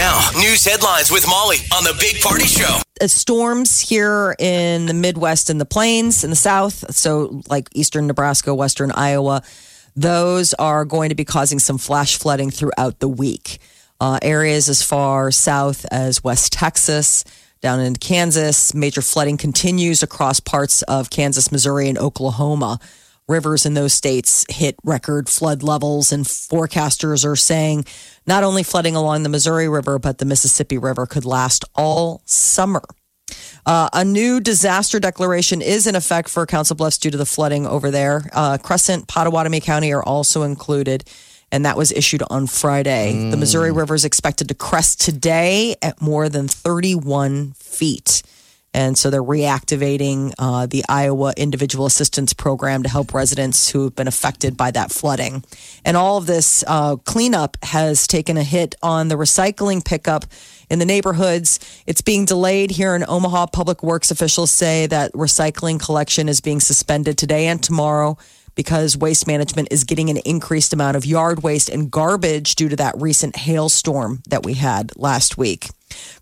Now, news headlines with Molly on the Big Party Show. uh, storms here in the Midwest and the plains in the South. So, like eastern Nebraska, western Iowa, those are going to be causing some flash flooding throughout the week. Uh, areas as far south as West Texas, down in Kansas, major flooding continues across parts of Kansas, Missouri, and Oklahoma. Rivers in those states hit record flood levels, and forecasters are saying not only flooding along the Missouri River, but the Mississippi River could last all summer. Uh, a new disaster declaration is in effect for Council Bluffs due to the flooding over there. Uh, Crescent, Pottawattamie County are also included, and that was issued on Friday. The Missouri River is expected to crest today at more than 31 feet. And so they're reactivating uh, the Iowa Individual Assistance Program to help residents who have been affected by that flooding. And all of this uh, cleanup has taken a hit on the recycling pickup in the neighborhoods. It's being delayed here in Omaha. Public Works officials say that recycling collection is being suspended today and tomorrow because waste management is getting an increased amount of yard waste and garbage due to that recent hailstorm that we had last week.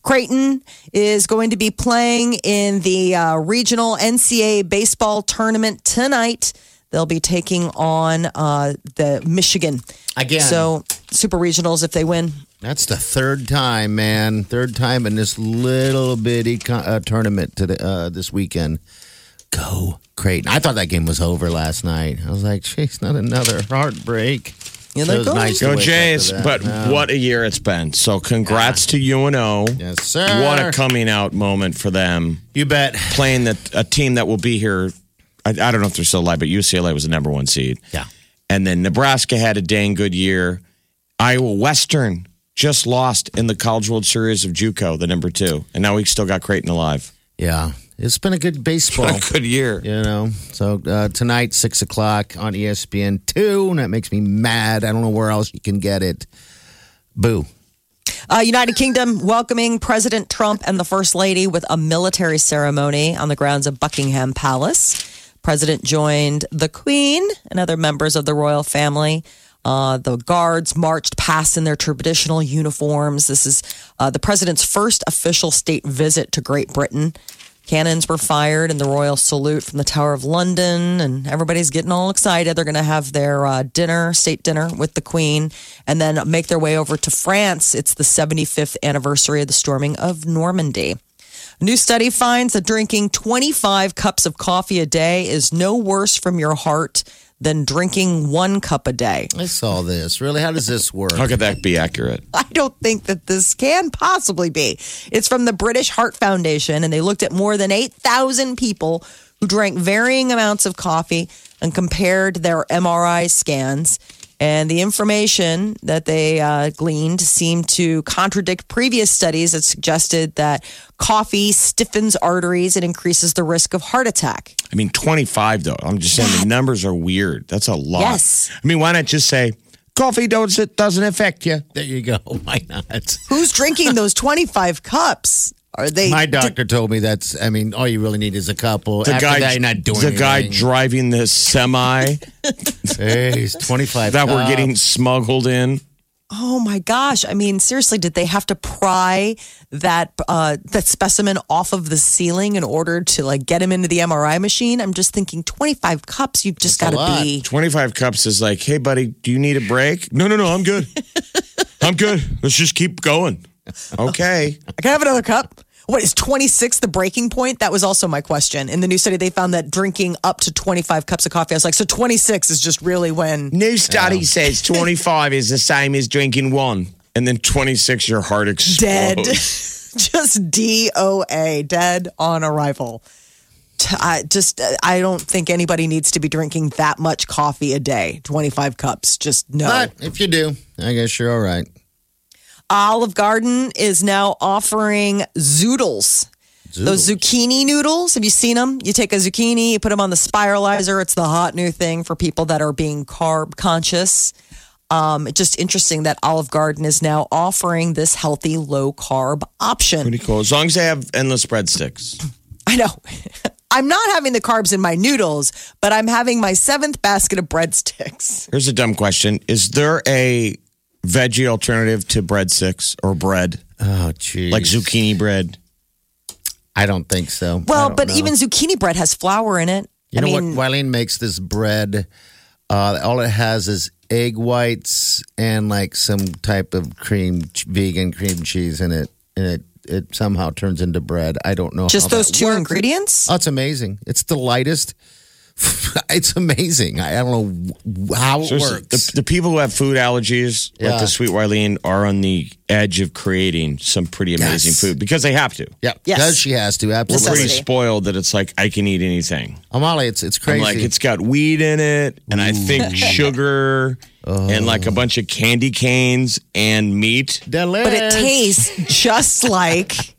Creighton is going to be playing in the uh, regional NCAA baseball tournament tonight. They'll be taking on uh, the Michigan. Again. So, super regionals, if they win, That's the third time, man. Third time in this little bitty uh, tournament to the, uh, this weekend. Go Creighton. I thought that game was over last night. I was like, jeez, not another heartbreak. Yeah, So they're it was going. nice Go wake up to Jays! But Yeah. what a year it's been. So congrats to UNO. Yes, sir. What a coming out moment for them. You bet. Playing the, a team that will be here. I, I don't know if they're still alive, but UCLA was the number one seed. Yeah. And then Nebraska had a dang good year. Iowa Western just lost in the College World Series of JUCO, the number two, and now we still got Creighton alive. Yeah. It's been a good baseball. What a good year. You know, so uh, tonight, six o'clock on ESPN two, and that makes me mad. I don't know where else you can get it. Boo. Uh, United Kingdom welcoming President Trump and the First Lady with a military ceremony on the grounds of Buckingham Palace. President joined the Queen and other members of the royal family. Uh, the guards marched past in their traditional uniforms. This is uh, the president's first official state visit to Great Britain. Cannons were fired and the royal salute from the Tower of London, and everybody's getting all excited. They're going to have their uh, dinner, state dinner with the Queen, and then make their way over to France. It's the 75th anniversary of the storming of Normandy. A new study finds that drinking 25 cups of coffee a day is no worse from your heart than drinking one cup a day. I saw this. Really? How does this work? How could that be accurate? I don't think that this can possibly be. It's from the British Heart Foundation, and they looked at more than 8,000 people who drank varying amounts of coffee and compared their MRI scans. And the information that they uh, gleaned seemed to contradict previous studies that suggested that coffee stiffens arteries and increases the risk of heart attack. I mean, 25, though. I'm just saying the numbers are weird. That's a lot. Yes. I mean, why not just say, coffee doesn't, it doesn't affect you? There you go. Why not? Who's drinking those 25 cups? Are they My doctor told me that's. I mean, all you really need is a couple. The After guy, that, you're not doing the guy driving this semi Hey, he's 25. that we're getting smuggled in. Oh my gosh! I mean, seriously, did they have to pry that uh, that specimen off of the ceiling in order to like get him into the MRI machine? I'm just thinking, 25 cups. You've just got That's a to lot. be. 25 cups is like, hey, buddy, do you need a break? No, no, no, I'm good. I'm good. Let's just keep going. Okay. I can have another cup. What is 26 the breaking point? That was also my question. In the new study, they found that drinking up to 25 cups of coffee. I was like, so 26 is just really when. New study says 25 is the same as drinking one. And then 26, your heart explodes. Dead. just DOA, dead on arrival. I just, I don't think anybody needs to be drinking that much coffee a day. 25 cups. Just no. But if you do, I guess you're all right. Olive Garden is now offering zoodles. Those zucchini noodles, have you seen them? You take a zucchini, you put them on the spiralizer. It's the hot new thing for people that are being carb conscious. Um, it's just interesting that Olive Garden is now offering this healthy low carb option. Pretty cool. As long as they have endless breadsticks. I know. I'm not having the carbs in my noodles, but I'm having my seventh basket of breadsticks. Here's a dumb question: Is there a veggie alternative to breadsticks or bread, Oh, geez. like zucchini bread? I don't think so. I Well, don't but know. even zucchini bread has flour in it. You I know mean, what? Wileen makes this bread. Uh, all it has is egg whites and like some type of cream, ch- vegan cream cheese in it, and it it somehow turns into bread. I don't know. just how those that two works. ingredients? Oh, it's amazing. It's the lightest. it's amazing. I, I don't know how it Seriously, works. The, the people who have food allergies, like the sweet Wileen, are on the edge of creating some pretty amazing Yes. food because they have to. yeah, Yes. because she has to We're absolutely. pretty spoiled that it's like I can eat anything. Amali, it's it's crazy. I'm like it's got weed in it, and I think sugar, and like a bunch of candy canes and meat. Delicious. but it tastes just like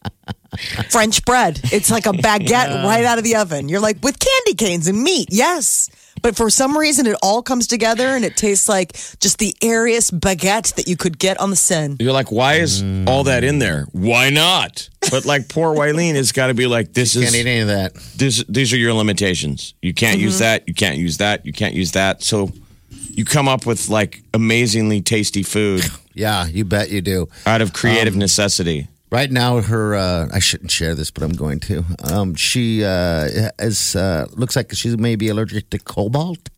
French bread. It's like a baguette right out of the oven. You're like, with candy canes and meat, yes. But for some reason, it all comes together and it tastes like just the airiest baguette that you could get on the Seine. You're like, why is mm. all that in there? Why not? But like poor Wileen has got to be like, this is You Can't eat any of that. this, these are your limitations. You can't use mm-hmm. that. You can't use that. You can't use that. So you come up with like amazingly tasty food Yeah, you bet you do. out of creative um, necessity. Right now, her uh, I shouldn't share this, but I'm going to. Um, she uh, is uh, looks like she may be allergic to cobalt.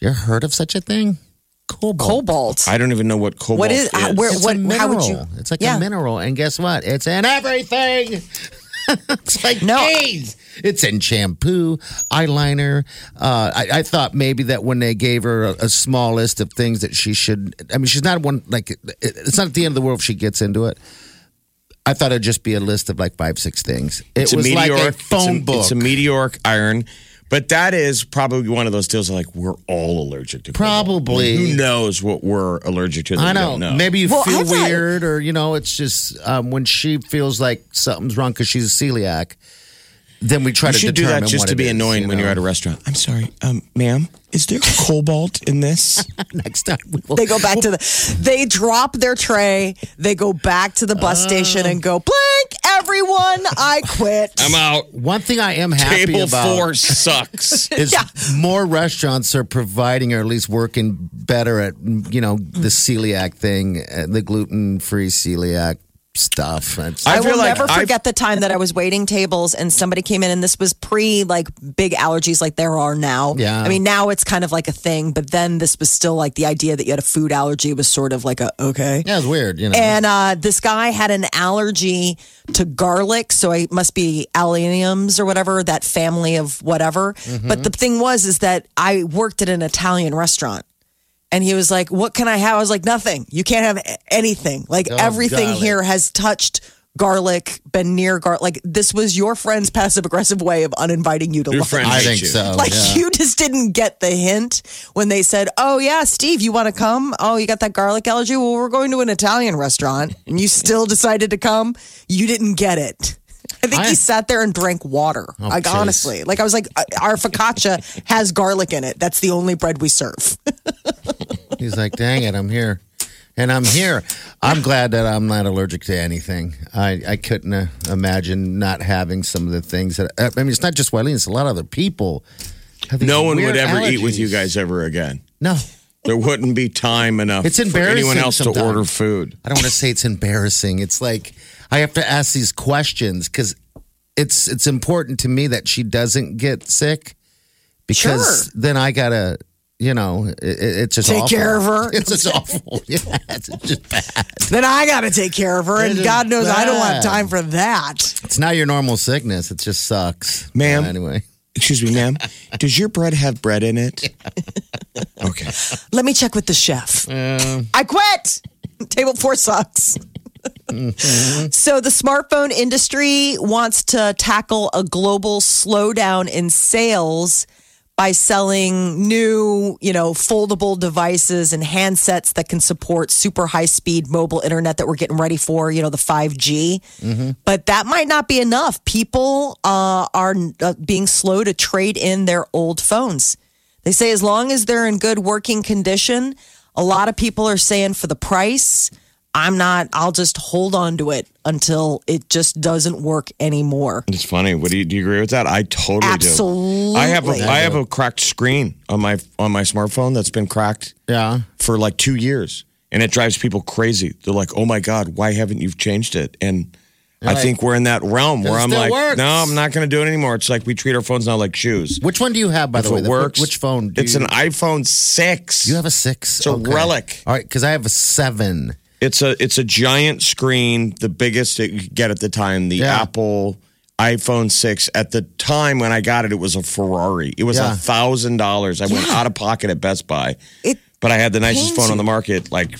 You ever heard of such a thing? Cobalt. Cobalt. I don't even know what cobalt What is- uh, where- It's what- a mineral. how would you- It's like Yeah. a mineral, and guess what? It's in everything. it's like No. AIDS. It's in shampoo, eyeliner. Uh, I, I thought maybe that when they gave her a, a small list of things that she should. I mean, she's not one like. it- It's not at the end of the world if she gets into it. I thought it'd just be a list of like five, six things. It It's a was meteoric like a phone it's a, book. It's a meteoric iron. But that is probably one of those deals like we're all allergic to cobalt. Probably. Who knows what we're allergic to that I we know. don't know. Maybe you Well, feel I've weird, or you know, it's just um, when she feels like something's wrong because she's a celiac. Then we try You to should do that just what to be is, annoying you when you're at a restaurant. I'm sorry, um, ma'am, is there cobalt in this? Next time, we will. They go back to the, they drop their tray, they go back to the bus station and go, blank, everyone, I quit. I'm out. One thing I am happy Table about four sucks. is more restaurants are providing or at least working better at you know the celiac thing, uh, the gluten free celiac stuff. It's- I I, will like never I've- forget the time that I was waiting tables and somebody came in and this was pre like big allergies like there are now. Yeah. I mean, now it's kind of like a thing, but then this was still like the idea that you had a food allergy was sort of like a okay. yeah, it's weird, you know. And uh, this guy had an allergy to garlic, so it must be alliums or whatever, that family of whatever. Mm-hmm. But the thing was, is that I worked at an Italian restaurant. And he was like, What can I have? I was like, Nothing. You can't have anything. Like Oh, everything garlic. here has touched garlic, been near garlic. Like this was your friend's passive aggressive way of uninviting you to Your lunch. friend I think you. so. Like yeah. you just didn't get the hint when they said, "Oh yeah, Steve, you want to come? Oh, you got that garlic allergy? Well, we're going to an Italian restaurant, and you still decided to come. You didn't get it." I think I- he sat there and drank water. like jeez. honestly, like I was like, uh, our focaccia has garlic in it. That's the only bread we serve. He's like, dang it, I'm here. And I'm here. I'm glad that I'm not allergic to anything. I, I couldn't uh, imagine not having some of the things that. I mean, it's not just Wileen, it's a lot of other people. have these No one would weird ever eat with allergies. you guys ever again. No. There wouldn't be time enough It's for anyone embarrassing else to order food. I don't want to say it's embarrassing. It's like I have to ask these questions because it's it's important to me that she doesn't get sick because Sure. then I gotta. You know, it, it- it's just Take awful. care of her. It's just awful. Yeah, it's just bad. then I got to take care of her, and God knows I don't have time for that. It's not your normal sickness. It just sucks, Ma'am. Anyway, Excuse me, ma'am. Does your bread have bread in it? Okay. Let me check with the chef. I quit. Table four sucks. Mm-hmm. so the smartphone industry wants to tackle a global slowdown in sales by selling new, you know, foldable devices and handsets that can support super high speed mobile internet that we're getting ready for, you know, the 5G. But that might not be enough. People uh, are uh, being slow to trade in their old phones. They say as long as they're in good working condition, a lot of people are saying for the price, I'm not, I'll just hold on to it until it just doesn't work anymore. It's funny. What do you do? You agree with that? I totally Absolutely. do. I have a I have a cracked screen on my on my smartphone that's been cracked Yeah. for like two years, and it drives people crazy. They're like, "Oh my god, why haven't you changed it?" And I like, think we're in that realm where I'm like, works." "No, I'm not going to do it anymore." It's like we treat our phones now like shoes. Which one do you have, by If the way? it The- works, Which phone? Do it's you, an iPhone six. You have a six. It's a relic. All right, because I have a seven. It's a it's a giant screen, the biggest it you could get at the time. The Yeah. Apple iPhone six. At the time when I got it, it was a Ferrari. It was a thousand dollars. I went out of pocket at Best Buy, It but I had the nicest phone on the market like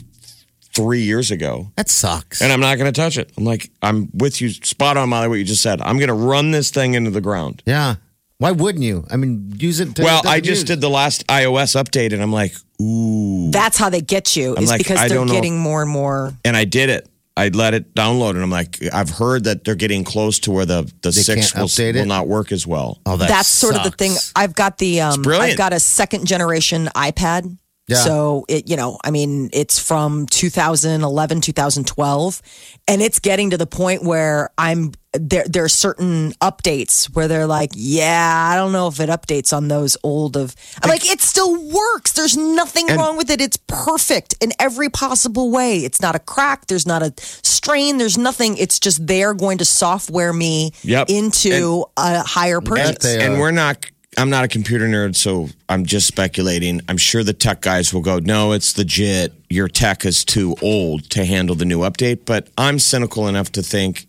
three years ago, That sucks. and I'm not going to touch it. I'm like, I'm with you, spot on, Molly. What you just said. I'm going to run this thing into the ground. yeah. Why wouldn't you? I mean, use it. To, Well, I just did the last iOS update, and I'm like, ooh. That's how they get you, I'm is like, because I they're don't know. getting more and more. and I did it. I let it download, and I'm like, I've heard that they're getting close to where the the They six can't will, update will not work as well. Oh, that That's sort of the thing. sucks. I've got the um, brilliant. I've got a second generation iPad. Yeah. So it, you know, I mean, it's from 2011, 2012, and it's getting to the point where I'm there. There are certain updates where they're like, "Yeah, I don't know if it updates on those old of." I'm like, it still works. There's nothing wrong with it. It's perfect in every possible way. It's not a crack. There's not a strain. There's nothing. It's just they're going to software me Yep. into a higher purchase. they and we're not. I'm not a computer nerd, so I'm just speculating. I'm sure the tech guys will go, "No, it's legit. Your tech is too old to handle the new update." But I'm cynical enough to think,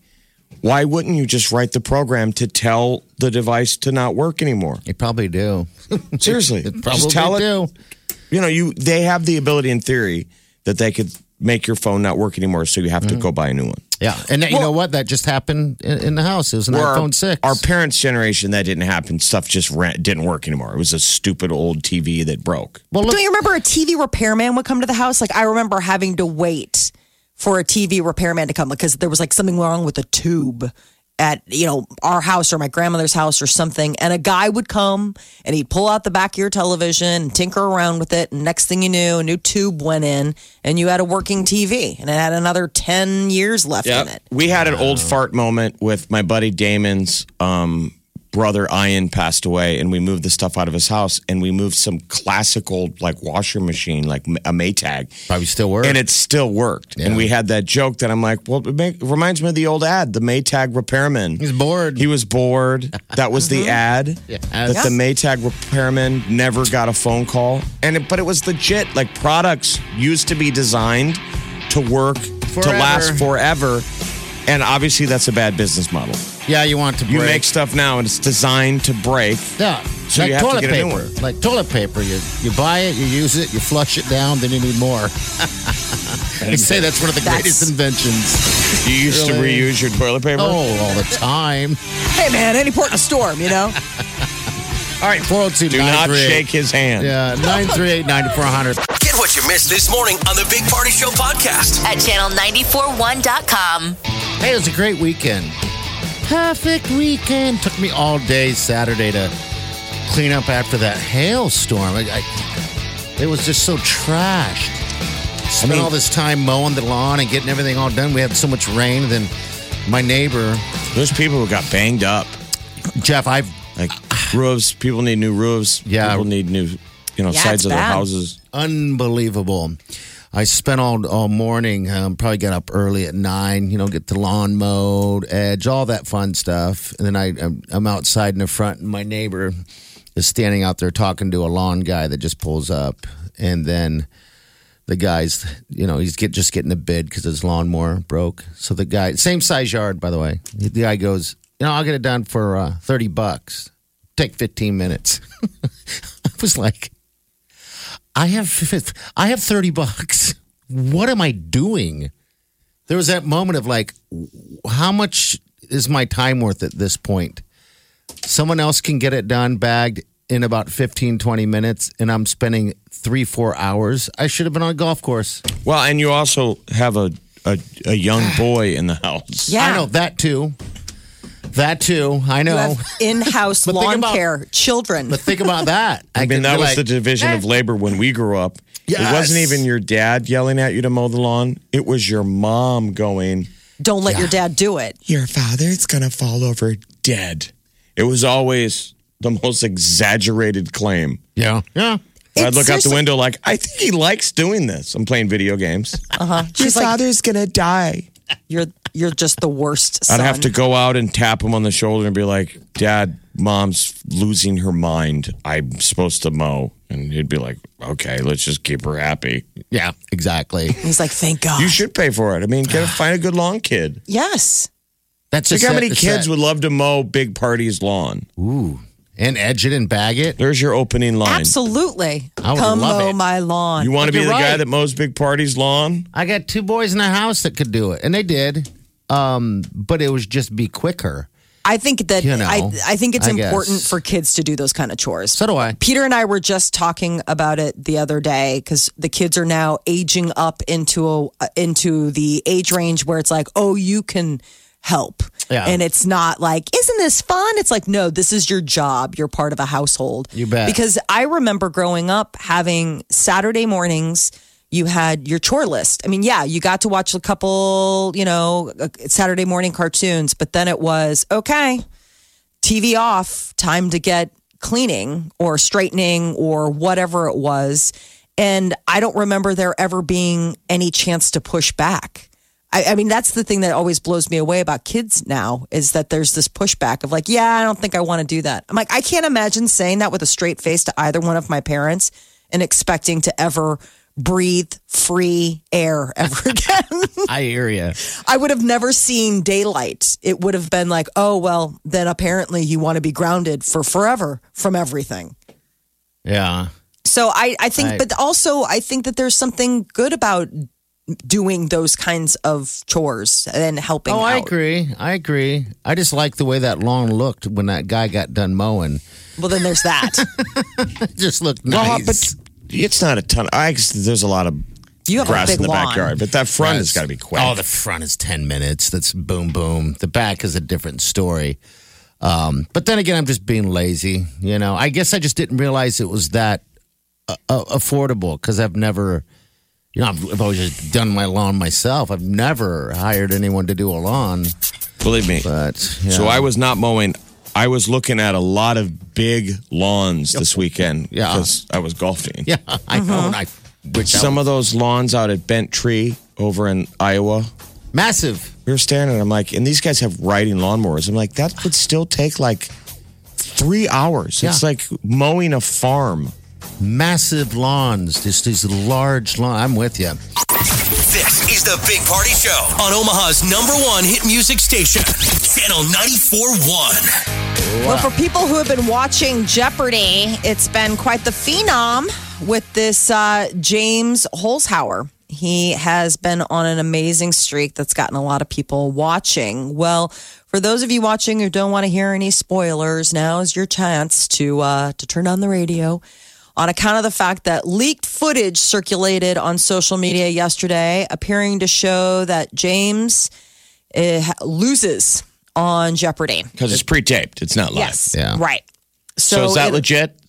why wouldn't you just write the program to tell the device to not work anymore? You probably do. Seriously, Probably just tell it. do. You know, you they have the ability in theory that they could make your phone not work anymore, so you have to mm-hmm. go buy a new one. Yeah, and you know what? That just happened in, in the house. It was an Where our- iPhone six. Our parents' generation, that didn't happen. Stuff just ran, didn't work anymore. It was a stupid old TV that broke. well, look, Don't you remember a TV repairman would come to the house? Like I remember having to wait for a TV repairman to come because there was like something wrong with a tube at you know our house or my grandmother's house or something and a guy would come and he'd pull out the back of your television and tinker around with it and next thing you knew a new tube went in and you had a working TV and it had another 10 years left in it. We had an old fart moment with my buddy Damon's um, brother Ian passed away, and we moved the stuff out of his house, and we moved some classical like washer machine, like a Maytag. probably still works. And it still worked. And we had that joke that I'm like, well, it, make, it reminds me of the old ad, the Maytag repairman. He's bored. He was bored. That was the uh-huh. ad. Yeah. That the Maytag repairman never got a phone call. And it, but it was legit. Like products used to be designed to work to last forever. And obviously that's a bad business model. Yeah, you want to break. You make stuff now and it's designed to break. yeah, So like you have to toilet get a new paper. one. Like toilet paper, you you buy it, you use it, you flush it down, then you need more. they say that's one of the That's- greatest inventions. You used to reuse your toilet paper. Oh, all the time. Hey man, any port in a storm, you know? All right, 402 Do not shake his hand. Yeah, 938 9400. Get what you missed this morning on the Big Party Show podcast. at channel941.com. Hey, it was a great weekend. Perfect weekend. Took me all day Saturday to clean up after that hailstorm. I, I, it was just so trashed. Spent mean- all this time mowing the lawn and getting everything all done. We had so much rain. Then my neighbor, Those people who got banged up. Jeff, I've Like roofs, people need new roofs. Yeah. People need new, you know, Yeah, sides it's of their houses. unbelievable. I spent all all morning. Um, probably got up early at nine. You know, get the lawn mowed, edge, all that fun stuff. And then I I'm, I'm outside in the front, and my neighbor is standing out there talking to a lawn guy that just pulls up, and then the guy's you know he's get just getting a bid because his lawnmower broke. So the guy, same size yard by the way, the guy goes, you know, I'll get it done for uh, thirty bucks. Take fifteen minutes. I was like. I have I have 30 bucks. What am I doing? There was that moment of like how much is my time worth at this point? Someone else can get it done, bagged in about 15, 20 minutes, and I'm spending three, four hours. I should have been on a golf course. Well, and you also have a a, a young boy in the house. Yeah. I know that too. That too. I know. in-house But think lawn about- care, children. But think about that. I, mean, could that be was like, the division of labor when we grew up. It wasn't Yes. even your dad yelling at you to mow the lawn. It was your mom going, Don't let your dad do it. Your father's going to fall over dead. It was always the most exaggerated claim. Yeah. Yeah. I'd It's look out the seriously- window like, I think he likes doing this. I'm playing video games. Uh-huh. Your She's like, father's going to die. you're you're just the worst. Son. I'd have to go out and tap him on the shoulder and be like, Dad, mom's losing her mind. I'm supposed to mow. And he'd be like, Okay, let's just keep her happy. Yeah. Exactly. He's like, thank God. You should pay for it. I mean, get a, find a good lawn kid. yes. That's Think just how it. many kids that- would love to mow Big Party's lawn. Ooh. And edge it and bag it. There's your opening line. Absolutely. I would Come love mow it. my lawn. You want to be You're the guy that mows Big Party's lawn? I got two boys in the house that could do it, and they did. Um, but it was just be quicker. I think that You know, I I think it's I important guess. for kids to do those kind of chores. So do I. Peter and I were just talking about it the other day because the kids are now aging up into a, into the age range where it's like, oh, you can help, Yeah. and it's not like, isn't this fun? It's like, no, this is your job. You're part of a household. You bet. Because I remember growing up having Saturday mornings. You had your chore list. I mean, yeah, you got to watch a couple, you know, uh, Saturday morning cartoons, but then it was okay. TV off, time to get cleaning or straightening or whatever it was. And I don't remember there ever being any chance to push back. I, I mean, that's the thing that always blows me away about kids now is that there's this pushback of like, yeah, I don't think I want to do that. I'm like, I can't imagine saying that with a straight face to either one of my parents and expecting to ever breathe free air ever again. I hear you. I would have never seen daylight. It would have been like, oh, well, then apparently you want to be grounded for forever from everything. Yeah. So I, I think, Right. but also I think that there's something good about doing those kinds of chores and helping Oh, I agree. I agree. I just like the way that lawn looked when that guy got done mowing. Well, then there's that. Just looked Well, nice. but it's not a ton. I there's a lot of You have a grass big in the lawn. backyard, but that front has Yes. got to be quick. Oh, the front is 10 minutes. That's boom, boom. The back is a different story. Um, but then again, I'm just being lazy. You know, I guess I just didn't realize it was that uh, uh, affordable because I've never, you know, I've, I've always just done my lawn myself. I've never hired anyone to do a lawn. Believe me. But, you So. I was not mowing. I was looking at a lot of big lawns this weekend Yeah. because I was golfing. yeah, I know. Uh-huh. and I wish I Some was- of those lawns out at Bent Tree over in Iowa, massive. we were standing there. I'm like, and these guys have riding lawnmowers. I'm like, that would still take like three hours. It's Yeah. like mowing a farm. massive lawns, just these large lawns. I'm with you. This is the Big Party Show on Omaha's number one hit music station, Channel 94.1. Well, for people who have been watching Jeopardy, it's been quite the phenom with this uh, James Holzhauer. He has been on an amazing streak that's gotten a lot of people watching. Well, for those of you watching who don't want to hear any spoilers, now is your chance to uh, to turn on the radio. On account of the fact that leaked footage circulated on social media yesterday, appearing to show that James uh, loses on Jeopardy. Because it's pre-taped. It's not live. Yes. Yeah. Right. So, is that it- legit?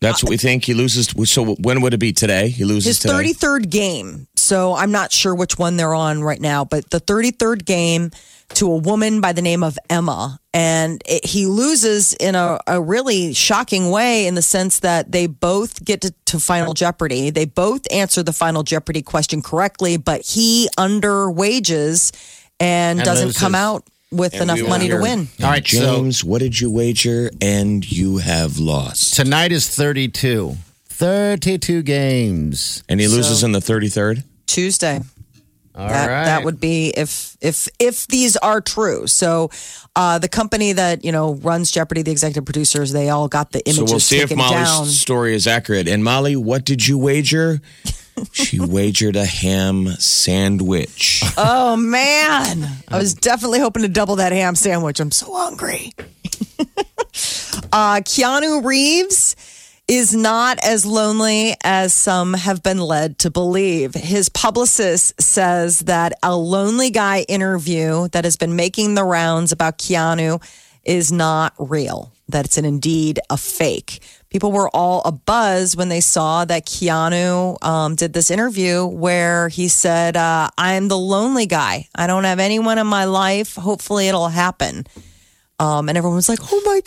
That's uh, what we think. He loses. So when would it be today? He loses His today. 33rd game. So I'm not sure which one they're on right now, but the 33rd game to a woman by the name of Emma. And it, he loses in a, a really shocking way in the sense that they both get to, to Final Jeopardy. They both answer the Final Jeopardy question correctly, but he under wages and, And doesn't loses. come out with And enough we money to win. All right, so- James, what did you wager? And you have lost. Tonight is 32. 32 games. And he loses in the 33rd? Tuesday. All that, right. that would be if if if these are true. So uh, the company that you know runs Jeopardy, the executive producers, they all got the images. So images we'll see if Molly's down. story is accurate. And Molly, what did you wager? She wagered a ham sandwich. Oh man, I was definitely hoping to double that ham sandwich. I'm so hungry. Uh, Keanu Reeves is not as lonely as some have been led to believe. His publicist says that a lonely guy interview that has been making the rounds about Keanu is not real, that it's an indeed a fake. People were all abuzz when they saw that Keanu um, did this interview where he said, uh, I'm the lonely guy. I don't have anyone in my life. Hopefully, it'll happen. Um, and everyone was like, oh my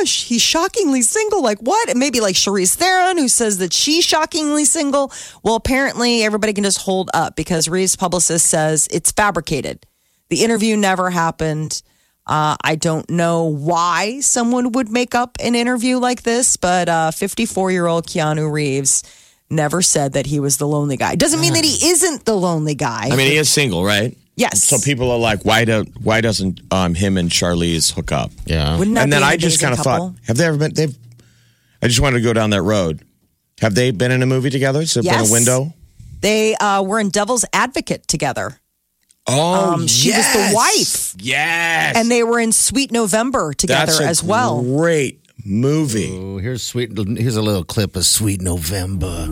gosh, he's shockingly single. Like, what? And maybe like Charlize Theron, who says that she's shockingly single. Well, apparently, everybody can just hold up because Reeves' publicist says it's fabricated. The interview never happened. Uh, I don't know why someone would make up an interview like this, but 54 year old Keanu Reeves never said that he was the lonely guy. Doesn't mean that he isn't the lonely guy. I mean, he is single, right? Yes. So people are like, why do why doesn't um, him and Charlize hook up? Yeah. Wouldn't that and be then an I just kind of thought, have they ever been? They've. I just wanted to go down that road. Have they been in a movie together? Has there been a window? They uh, were in Devil's Advocate together. Oh, Um, she was the yes. wife. Yes, and they were in Sweet November together That's a as well. Great movie. Oh, here's sweet. Here's a little clip of Sweet November.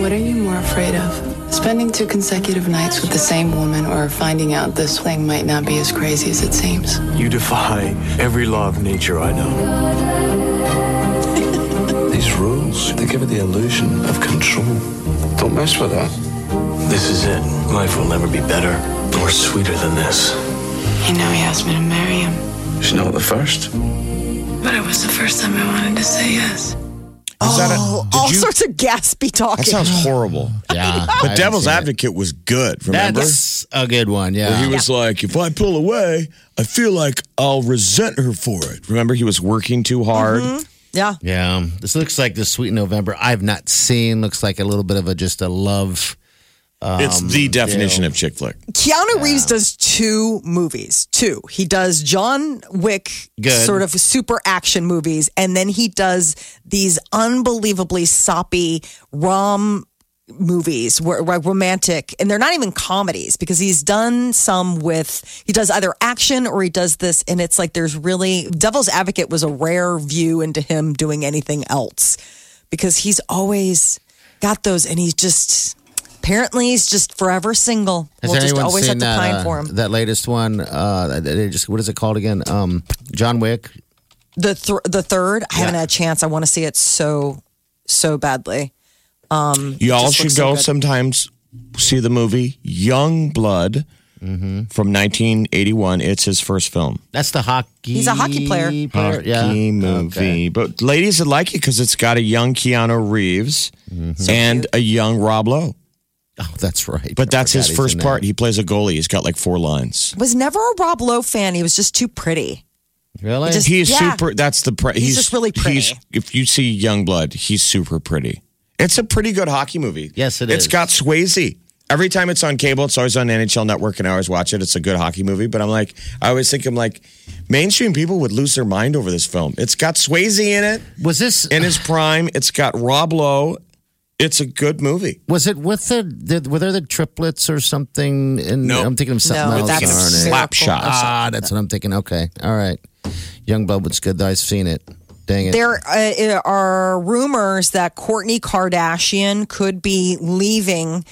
What are you more afraid of? Spending two consecutive nights with the same woman or finding out this thing might not be as crazy as it seems? You defy every law of nature I know. These rules, they give it the illusion of control. Don't mess with that. This is it. Life will never be better or sweeter than this. You know, he asked me to marry him, She's not the first. but it was the first time I wanted to say yes. Is that a, Oh, did all you- sorts of gaspy talking. That sounds horrible. Yeah. But Devil's Advocate was good. Remember? That's a good one. Yeah. Where he was like, if I pull away, I feel like I'll resent her for it. Remember, he was working too hard. Mm-hmm. yeah. Yeah, this looks like the Sweet November. I've not seen. Looks like a little bit of a just a love. It's um, the definition of chick flick. Keanu Reeves does two movies. Two. He does John Wick Good. sort of super action movies, and then he does these unbelievably soppy rom movies where, where romantic and they're not even comedies because he's done some with he does either action or he does this and it's like there's really devil's advocate was a rare view into him doing anything else because he's always got those and he's just apparently he's just forever single Has we'll just anyone always have seen to that, pine uh, for him That latest one. Uh, they just what is it called again? Um, John Wick. the th- the third i haven't had a chance i want to see it so so badly Um, Y'all should looks so go sometimes see the movie Young Blood from 1981. It's his first film. That's the hockey. He's a hockey player. Hockey Yeah. movie. Okay. But ladies would like it because it's got a young Keanu Reeves Mm-hmm. and a young Rob Lowe. Oh, that's right. But that's his first part. there. He plays a goalie. He's got like four lines. was never a rob lowe fan he was just too pretty Really? He just- He is Yeah. super. That's the. Pre- He's just really pretty. He's, if you see Young Blood, he's super pretty. It's a pretty good hockey movie. Yes, it It's is. got Swayze. Every time it's on cable, it's always on NHL Network, and I always watch it. It's a good hockey movie. But I'm like, I always think I'm like, mainstream people would lose their mind over this film. It's got Swayze in it was this? in his prime. It's got Rob Lowe. It's a good movie. was it with the, the? Were there the triplets or something? And Nope. I'm thinking of something No, else. that's aren't? Slap shot. Ah, that's what I'm thinking. Okay, all right. Youngblood was good. though. I've seen it. Dang it. There uh, are rumors that Kourtney Kardashian could be leaving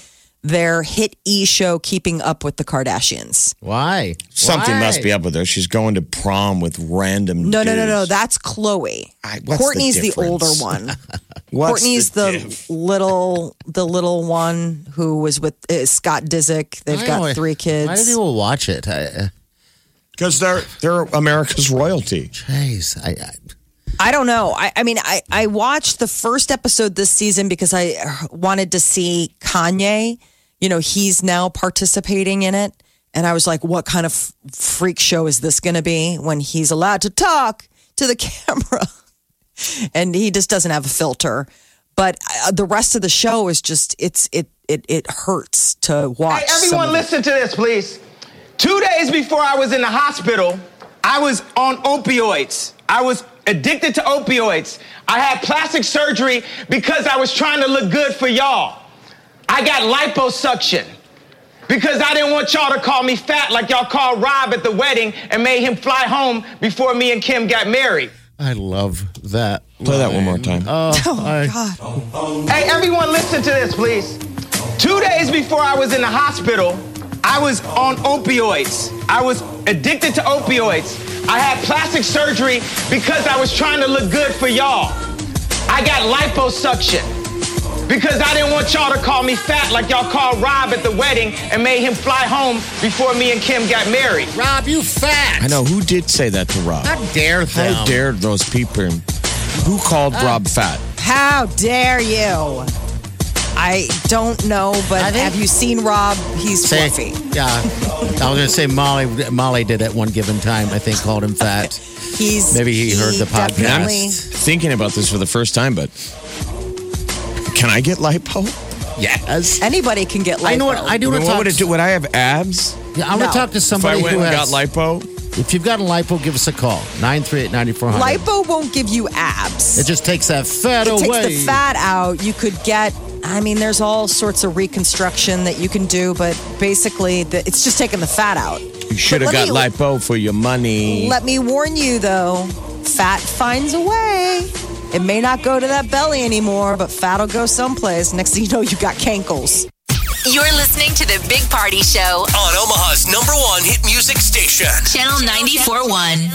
their hit E show Keeping Up with the Kardashians. Why? Something Why? must be up with her. She's going to prom with random. No, no, no, no. That's Khloé. I- what's the Kourtney's the, older one. What's Kourtney's the, diff? little, the little one who was with uh, Scott Disick. They've I got know. three kids. Why do people watch it? Because they're they're America's royalty. Jeez, I, I I don't know. I, I mean, I, I watched the first episode this season because I uh, wanted to see Kanye. You know, he's now participating in it. And I was like, what kind of freak show is this going to be when he's allowed to talk to the camera? and he just doesn't have a filter. But uh, the rest of the show is just, it's, it, it, it hurts to watch. Hey, everyone, listen to this, please. Two days before I was in the hospital, I was on opioids. I was addicted to opioids. I had plastic surgery because I was trying to look good for y'all. I got liposuction. because I didn't want y'all to call me fat like y'all called Rob at the wedding and made him fly home before me and Kim got married. I love that. Play that one more line. time. Uh, oh, I- God. Hey, everyone, listen to this, please. Two days before I was in the hospital, I was on opioids. I was addicted to opioids. I had plastic surgery because I was trying to look good for y'all. I got liposuction because I didn't want y'all to call me fat like y'all called Rob at the wedding and made him fly home before me and Kim got married. Rob, you fat. I know who did say that to Rob. How dare them? How dare those people? Who called um, Rob fat? How dare you? I don't know, but think- have you seen Rob? He's Say, fluffy. yeah. I was going to say Molly. Molly did at one given time. I think called him fat. He's Maybe he heard the podcast. definitely- Thinking about this for the first time, but can I get lipo? Yes. Anybody can get lipo. I know what I do. I want mean, to what talk. would it do? Would I have abs Yeah, I want No. to talk to if I somebody went who and has. got lipo? If you've got a lipo, give us a call. 938-9400. Lipo won't give you abs. It just takes that fat it away. takes the fat out. You could get. I mean, there's all sorts of reconstruction that you can do, but basically, the, it's just taking the fat out. You should have got me- lipo for your money. Let me warn you, though, fat finds a way. It may not go to that belly anymore, but fat'll go someplace. Next thing you know, you got cankles. You're listening to the Big Party Show, On Omaha's number one hit music station. Channel 94.1.